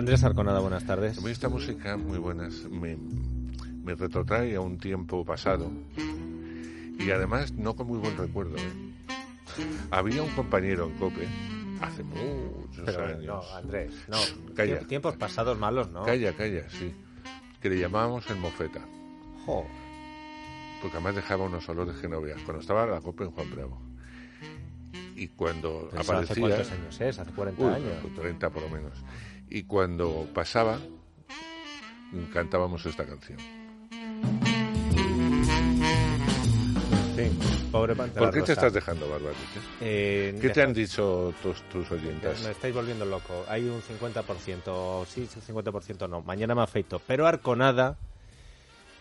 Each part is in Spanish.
Andrés Arconada, buenas tardes. A mí esta música, muy buenas, me, me retrotrae a un tiempo pasado y además no con muy buen recuerdo. ¿eh? Había un compañero en COPE hace muchos Pero años. no, Andrés, no. Calla. Tie- Tiempos pasados malos, ¿no? Calla, calla, sí. Que le llamábamos el mofeta, Jo, porque además dejaba unos olores genoveas. Cuando estaba la COPE en Juan Bravo. Y cuando eso aparecía... ¿Hace cuántos años es? ¿Hace 40 Uy, años? pues 30 por lo menos. Y cuando pasaba, cantábamos esta canción. Sí, pobre ¿Por qué te estás dejando, Barbate? Eh, ¿Qué te han dicho tus, tus Me oyentes? estáis volviendo loco. Hay un 50%, sí, sí, 50% no. Mañana me afeito. Pero Arconada,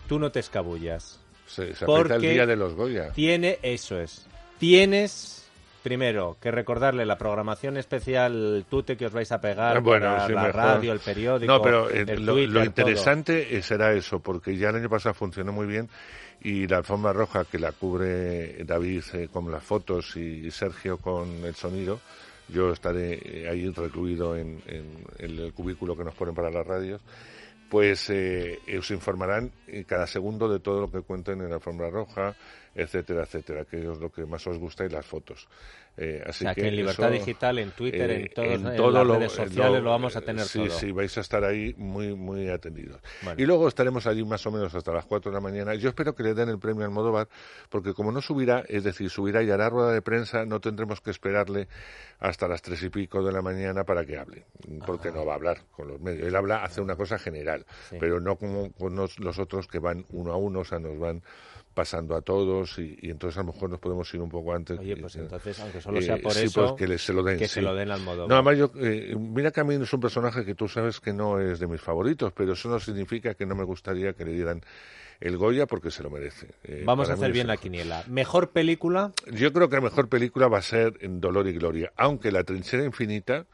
tú no te escabullas. Se, se Porque- el día de los Goya. Tiene, eso es. Tienes, primero, que recordarle la programación especial tute que os vais a pegar Ah, bueno, para sí, la mejor. radio, el periódico, No, pero eh, el lo, Twitter, lo interesante eh, será eso, porque ya el año pasado funcionó muy bien y la alfombra roja que la cubre David eh, con las fotos y Sergio con el sonido, yo estaré eh, ahí recluido en, en- en el cubículo que nos ponen para las radios, pues eh, os informarán eh, cada segundo de todo lo que cuenten en la alfombra roja, etcétera, etcétera, que es lo que más os gusta y las fotos. Eh, O así sea, que, en Libertad eso- Digital, en Twitter, eh, en, todos, en todo las lo- redes sociales lo, vamos a eh, tener sí, todo. Sí, vais a estar ahí muy, muy atendidos. Bueno. Y luego estaremos allí más o menos hasta las 4 de la mañana. Yo espero que le den el premio al Almodóvar, porque como no subirá, es decir, subirá y hará rueda de prensa, no tendremos que esperarle hasta las tres y pico de la mañana para que hable, porque no va a hablar con los medios. Él habla, hace una cosa general, Sí. pero no como con los otros que van uno a uno, o sea, nos van pasando a todos y, y entonces a lo mejor nos podemos ir un poco antes. Oye, pues Eh, entonces, aunque solo eh, sea por sí, eso, pues que le- se lo den, que sí. se lo den al modo. No, además yo, eh, mira que a mí es un personaje que tú sabes que no es de mis favoritos, pero eso no significa que no me gustaría que le dieran el Goya porque se lo merece. Eh, Vamos a hacer bien la el- quiniela. Mejor película, Yo creo que la mejor película va a ser en Dolor y Gloria, aunque La trinchera infinita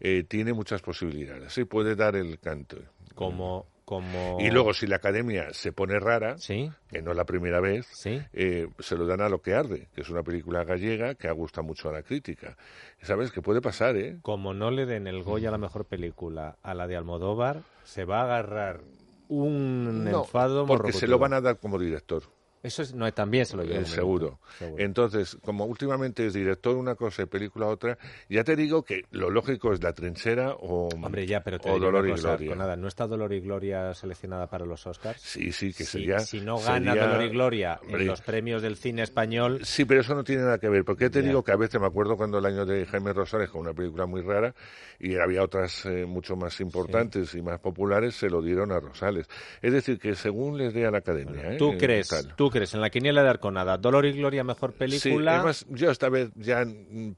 eh, tiene muchas posibilidades. Sí, puede dar el canto. como... como... Y luego, si la academia se pone rara, Sí, que no es la primera vez, sí. eh, se lo dan a Lo que arde, que es una película gallega que gusta mucho a la crítica. ¿Sabes? Que puede pasar, ¿eh? Como no le den el Goya a la mejor película a la de Almodóvar, se va a agarrar un No, enfado porque se lo morrocotudo. van a dar como director. Eso es, no, también se lo lleva. Eh, seguro. seguro. Entonces, como últimamente es director una cosa y película otra, ya te digo que lo lógico es la trinchera o, Hombre, ya, pero te o Dolor y Gloria. con nada, ¿no está Dolor y Gloria seleccionada para los Oscars? Sí, sí, que sería. si no gana sería- Dolor y Gloria Hombre, en los premios del cine español, Sí, pero eso no tiene nada que ver, porque te digo que a veces me acuerdo cuando el año de Jaime Rosales, con una película muy rara, y había otras eh, mucho más importantes y más populares, se lo dieron a Rosales. Es decir, que según les dé a la academia. ¿eh? ¿tú Eh, crees, tal. tú crees en la quiniela de Arconada, Dolor y Gloria mejor Sí, película? además, yo esta vez ya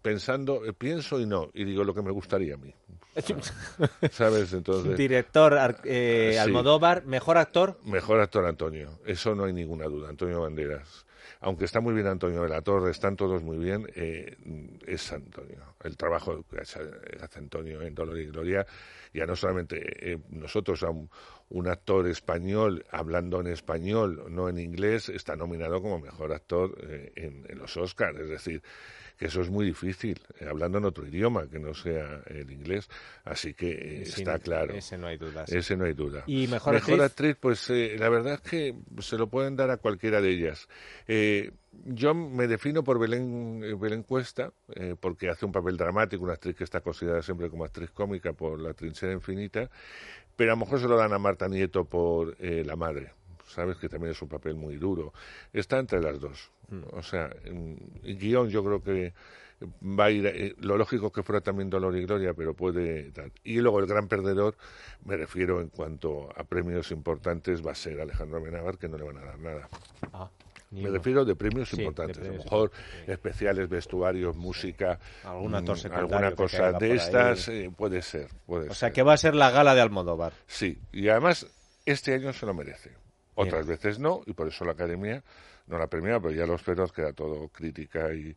pensando, eh, pienso y no, y digo lo que me gustaría a mí. ¿Sabes? Entonces, Director Ar- eh, Sí. Almodóvar, mejor actor. mejor actor Antonio, eso no hay ninguna duda, Antonio Banderas. Aunque está muy bien Antonio de la Torre, están todos muy bien, eh, es Antonio. El trabajo que hace hace Antonio en Dolor y Gloria, ya no solamente eh, nosotros, a un, un actor español hablando en español, no en inglés, está nominado como mejor actor eh, en, en los Oscars. Es decir, que eso es muy difícil, eh, hablando en otro idioma que no sea el inglés. Así que Sí, está claro. Ese no hay dudas. Ese no hay duda. ¿Y mejor actriz? actriz, pues la verdad es que se lo pueden dar a cualquiera de ellas. Yo me defino por Belén, eh, Belén Cuesta, eh, porque hace un papel dramático, una actriz que está considerada siempre como actriz cómica por La trinchera infinita, pero a lo mejor se lo dan a Marta Nieto por eh, La madre. Sabes que también es un papel muy duro. Está entre las dos. Hmm. O sea, en, en guion yo creo que va a ir eh, lo lógico que fuera también Dolor y Gloria pero puede tal. y luego el gran perdedor me refiero en cuanto a premios importantes va a ser Alejandro Amenábar que no le van a dar nada Ah, Me uno. refiero de premios Sí, de importantes. premios a lo mejor sí. especiales, vestuarios, música, Algún actor mm, alguna cosa de estas, eh, puede ser. Puede O sea, ser. que va a ser la gala de Almodóvar. Sí, y además este año se lo merece. Bien. Otras veces no, y por eso la Academia no la premia, pero ya los peros queda todo crítica y,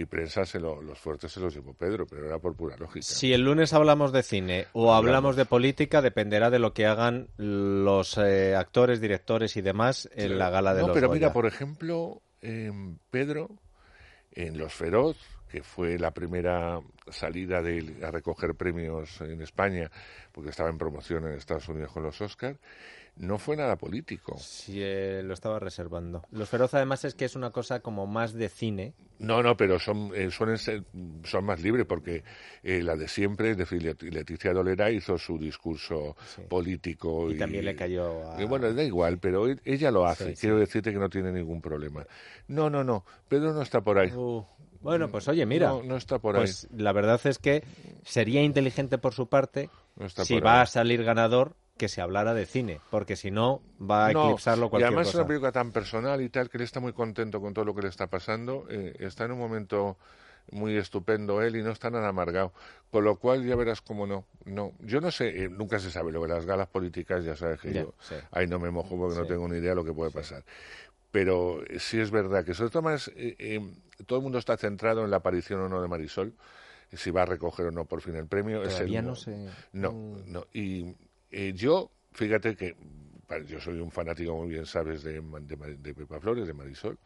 y prensa, se lo- los fuertes se los llevó Pedro, pero era por pura lógica. Si el lunes hablamos de cine o hablamos Hablamos. de política, dependerá de lo que hagan los eh, actores, directores y demás en la gala de no, los pero mira, por ejemplo, em, Pedro, en Los Feroz, que fue la primera salida de él a recoger premios en España, porque estaba en promoción en Estados Unidos con los Oscars, no fue nada político. Sí, eh, lo estaba reservando. Los Feroz además es que es una cosa como más de cine. No, no, pero son, eh, suelen ser, son más libres porque eh, la de siempre, es decir, Let- Leticia Dolera hizo su discurso Sí. político. Y también le cayó a- bueno, da igual, pero e- ella lo hace. Sí. Quiero decirte que no tiene ningún problema. No, no, no, Pedro no está por ahí. Uh, bueno, pues oye, mira. No, no está por pues la verdad es que sería inteligente por su parte ahí. No si va ahí. a salir ganador que se hablara de cine, porque si no va a No, eclipsarlo y cualquier además es cosa. una película tan personal y tal que él está muy contento con todo lo que le está pasando. eh, está en un momento muy estupendo él y no está nada amargado. Con lo cual ya verás cómo no. No, yo no sé, eh, nunca se sabe. Lo de las galas políticas ya sabes que Ya, yo sí. ahí no me mojo porque no tengo ni idea de lo que puede pasar. Pero eh, sí es verdad que sobre todo más eh, eh, todo el mundo está centrado en la aparición o no de Marisol, si va a recoger o no por fin el premio. es Todavía el, no sé. no, Mm. no. Y eh, yo, fíjate que yo soy un fanático, muy bien sabes, de, de, de Pepa Flores, de Marisol,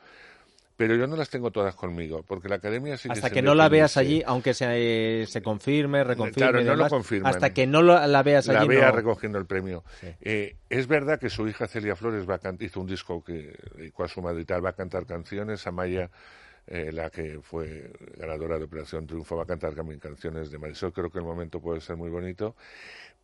pero yo no las tengo todas conmigo, porque la academia Hasta que no la veas allí, aunque se, se confirme, reconfirme Claro, no lo demás, confirman. hasta que no lo- la veas la allí, vea no- recogiendo el premio. Sí. Eh, es verdad que su hija Celia Flores va a can- hizo un disco que con su madre y tal, va a cantar canciones. Amaya, eh, la que fue ganadora de Operación Triunfo, va a cantar también canciones de Marisol. Creo que el momento puede ser muy bonito.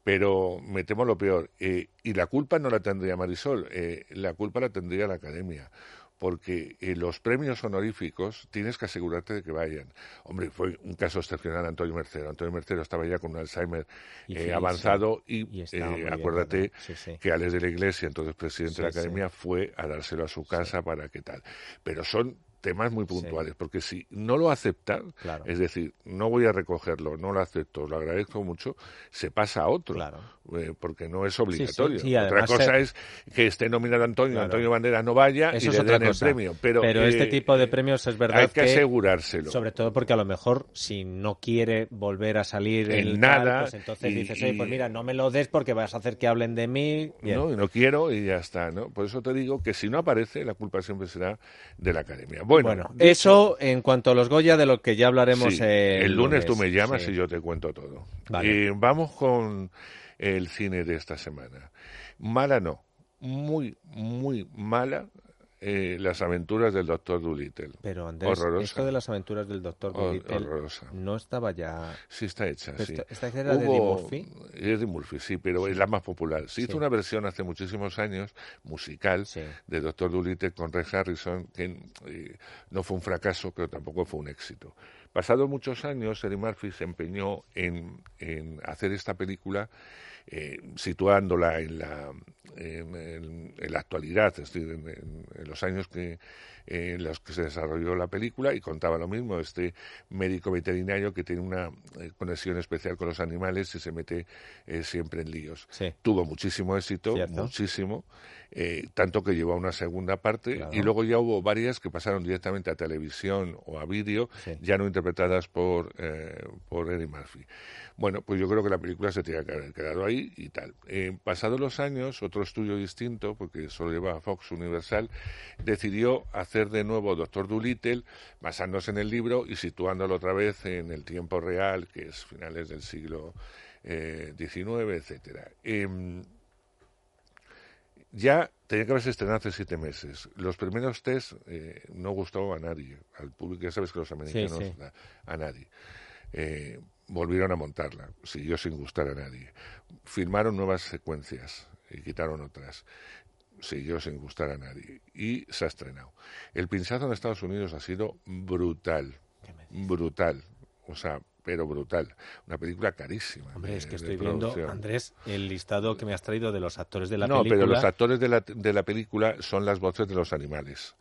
Pero me temo lo peor. Eh, y la culpa no la tendría Marisol, eh, la culpa la tendría la academia. Porque eh, los premios honoríficos tienes que asegurarte de que vayan. Hombre, fue un caso excepcional Antonio Mercero. Antonio Mercero estaba ya con un Alzheimer Y eh, sí, avanzado sí. y, eh, acuérdate que Alex de la Iglesia, entonces presidente de la academia, fue a dárselo a su casa para que tal. Pero son temas muy puntuales, porque si no lo aceptan, Claro. es decir, no voy a recogerlo, no lo acepto, lo agradezco mucho, se pasa a otro, Claro. Eh, porque no es obligatorio. sí, y Otra cosa se- es que esté nominado Antonio, Claro. Antonio Bandera no vaya Eso y es le den el premio. Pero, este eh, tipo de premios es verdad hay que, asegurárselo. Sobre todo porque a lo mejor si no quiere volver a salir En el nada, tal, pues entonces y- dices, "Ey, pues y- mira, no me lo des porque vas a hacer que hablen de mí. Bien. No, y no quiero y ya está, ¿no? Por eso te digo que si no aparece, la culpa siempre será de la academia. Bueno, Bueno, eso en cuanto a los Goya, de lo que ya hablaremos Sí, el lunes tú me llamas sí. y yo te cuento todo. Vale. Eh, vamos con el cine de esta semana. Mala no, muy, muy mala eh, las aventuras del doctor Dolittle. Pero Andrés, Horrorosa. esto de las aventuras del doctor Dolittle horrorosa. no estaba ya... Sí, está hecha, sí. esta- esta era de Eddie Murphy. Eddie Murphy, sí, pero es la más popular. Se hizo Sí. una versión hace muchísimos años, musical, de Doctor Dolittle con Ray Harrison, que eh, no fue un fracaso, pero tampoco fue un éxito. Pasados muchos años, Eddie Murphy se empeñó en, en hacer esta película eh, situándola en la, en, en- en la actualidad, es decir, en, los años que, eh, en los que se desarrolló la película y contaba lo mismo, este médico veterinario que tiene una eh, conexión especial con los animales y se mete eh, siempre en líos. Sí. Tuvo muchísimo éxito, Cierto. muchísimo, eh, tanto que llevó a una segunda parte Claro. y luego ya hubo varias que pasaron directamente a televisión o a vídeo, Sí. ya no interpretadas por, eh, por Eddie Murphy. Bueno, pues yo creo que la película se tenía que haber quedado ahí y tal. Eh, pasados los años, otro estudio distinto, porque solo lleva Fox Universal, decidió hacer de nuevo Doctor Dolittle, basándose en el libro y situándolo otra vez en el tiempo real, que es finales del siglo eh, XIX, etcétera. Ya tenía que haberse estrenado hace siete meses. Los primeros test eh, no gustó a nadie, al público, ya sabes que los americanos sí. a, a nadie. Eh, volvieron a montarla, siguió sin gustar a nadie. Filmaron nuevas secuencias y quitaron otras. Siguió sin gustar a nadie. Y se ha estrenado. El pinchazo en Estados Unidos ha sido brutal. Brutal. O sea, pero brutal. Una película carísima. Hombre, de- es que estoy viendo. Andrés, el listado que me has traído de los actores de la no, película. pero los actores de la, de la película son las voces de los animales.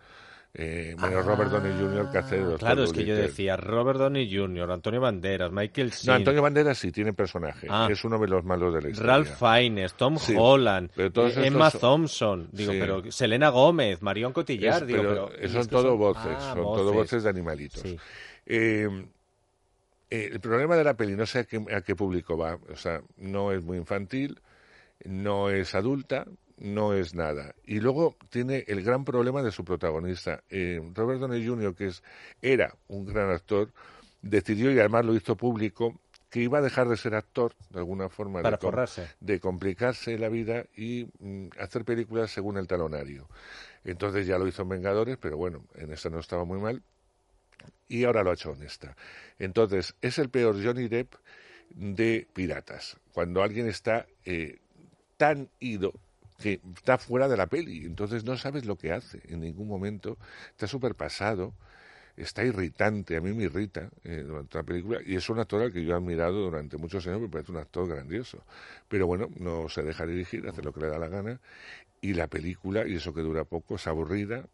Eh, menos Robert Downey Jr. que hace Doctor Claro, es que yo decía Robert Downey Jr., Antonio Banderas, Michael No, Sheen, Antonio Banderas sí tiene personaje. Ah. Es uno de los malos de la historia. Ralph Fiennes, Tom Sí, Holland, eh, Emma Thompson, digo, Sí. pero Selena Gómez, Marion Es- Cotillard, digo, pero pero... ¿y son todo voces, Ah, son todo voces de animalitos. Sí. Eh, eh, el problema de la peli, no sé a qué, a qué público va, o sea, no es muy infantil, no es adulta, no es nada. Y luego tiene el gran problema de su protagonista. Eh, Robert Downey Jr., que es, era un gran actor, decidió, y además lo hizo público, que iba a dejar de ser actor, de alguna forma, Para de, com- de complicarse la vida y mm, hacer películas según el talonario. Entonces ya lo hizo en Vengadores, pero bueno, en esta no estaba muy mal y ahora lo ha hecho honesta. Entonces, es el peor Johnny Depp de piratas. Cuando alguien está eh, tan ido que está fuera de la peli, entonces no sabes lo que hace en ningún momento, está súper pasado, está irritante, a mí me irrita eh, durante la película, y es un actor al que yo he admirado durante muchos años, me parece un actor grandioso. Pero bueno, no se deja dirigir, hace lo que le da la gana, y la película, y eso que dura poco, es aburrida.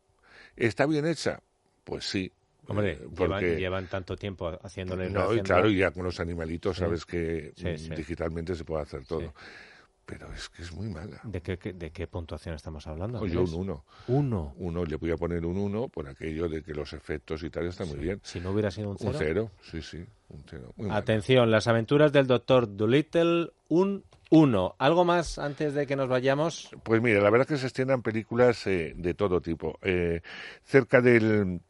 ¿Está bien hecha? Pues sí. Hombre, eh, llevan, tanto tiempo haciéndole... no, y claro, y ya con los animalitos Sí. sabes que Sí, sí. digitalmente se puede hacer todo. Sí. Pero es que es muy mala. ¿De qué, qué- de qué puntuación estamos hablando? Oye, Andrés? un 1. Uno. Uno, le voy a poner un 1 por aquello de que los efectos y tal están muy bien. Si no hubiera sido un cero. Un 0, sí, sí, un 0. Atención, las aventuras del doctor Dolittle, un 1. ¿Algo más antes de que nos vayamos? Pues mira, la verdad es que se estrenan películas eh, de todo tipo. Eh, cerca del,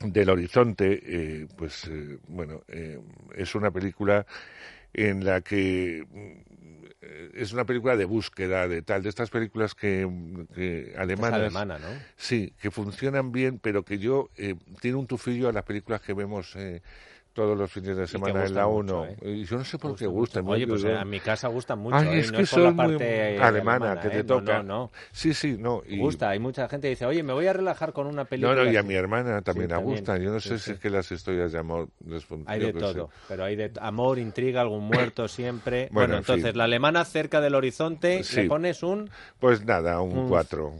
del horizonte, eh, pues eh, bueno, eh, es una película en la que mm, es una película de búsqueda, de tal, de estas películas que, que Es alemanas, alemana, ¿no? sí, que funcionan bien, pero que yo eh, tiene un tufillo a las películas que vemos eh, todos los fines de semana en la gustan 1. mucho, ¿eh? Y yo no sé por Gusta qué gusta. mucho. Oye, pues en mi casa gustan mucho. Ay, ¿eh? es no que es por la son muy parte alemana, que te ¿eh? Toca. No, no. Sí, sí, no. Y, Gusta. Hay mucha gente que dice, oye, me voy a relajar con una película. No, no, y a así". mi hermana también Sí, le también. gusta. Yo no Sí, sé sí. si es que las historias de amor les Hay de todo, sé. pero hay de amor, intriga, algún muerto siempre. Bueno, Bueno, en entonces, fin. la alemana cerca del horizonte, le pones un Pues nada, un Un- 4.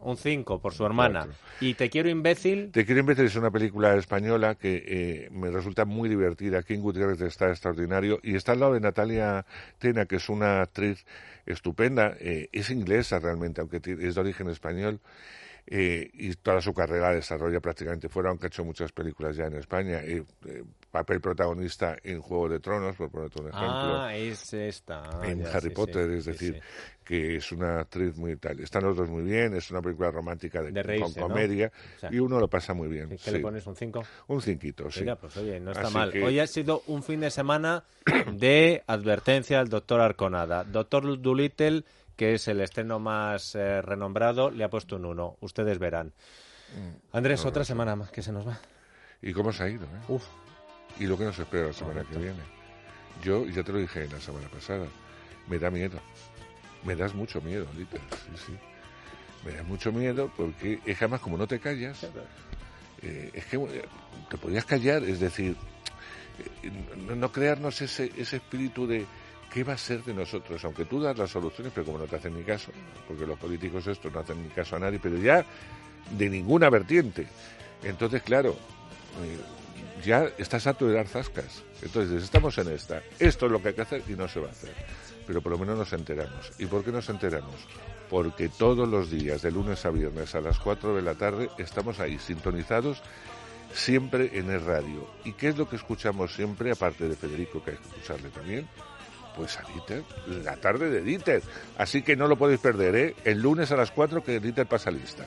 Un 5 por su hermana. cuatro. Y Te quiero imbécil, Te quiero empezar es una película española que eh, me resulta muy divertida. King Gutiérrez está extraordinario y está al lado de Natalia Tena, que es una actriz estupenda. eh, es inglesa realmente, aunque es de origen español. eh, y toda su carrera la desarrolla prácticamente fuera, aunque ha hecho muchas películas ya en España. eh, eh, papel protagonista en Juego de Tronos, por ponerte un ejemplo. Ah, es esta. Ah, en ya, Harry sí, Potter, sí, es decir, sí. que es una actriz muy tal. Están los dos muy bien, es una película romántica de, De reírse, con ¿no? comedia O sea, y uno lo pasa muy bien. ¿Qué le pones un 5? Un cinquito, sí. Mira, pues oye, no está Así mal. que- Hoy ha sido un fin de semana de advertencia al doctor Arconada. Doctor Dolittle, que es el estreno más eh, renombrado, le ha puesto un 1. Ustedes verán. Andrés, otra semana más que se nos va. ¿Y cómo se ha ido? eh? Uf, Y lo que nos espera la semana Correcto. que viene. Yo ya te lo dije la semana pasada. Me da miedo. Me das mucho miedo, Lita. Sí, sí. Me da mucho miedo porque es que además como no te callas, eh, es que te podías callar, es decir, eh, no, no crearnos ese, ese espíritu de qué va a ser de nosotros, aunque tú das las soluciones, pero como no te hacen ni caso, porque los políticos estos no hacen ni caso a nadie, pero ya de ninguna vertiente. Entonces, claro, eh, ya estás harto de dar zascas. Entonces, estamos en esta, esto es lo que hay que hacer y no se va a hacer. Pero por lo menos nos enteramos. ¿Y por qué nos enteramos? Porque todos los días, de lunes a viernes a las 4 de la tarde, estamos ahí, sintonizados siempre en el radio. ¿Y qué es lo que escuchamos siempre, aparte de Federico, que hay que escucharle también? Pues a Dieter, la tarde de Dieter. Así que no lo podéis perder, ¿eh? El lunes a las 4 que Dieter pasa lista.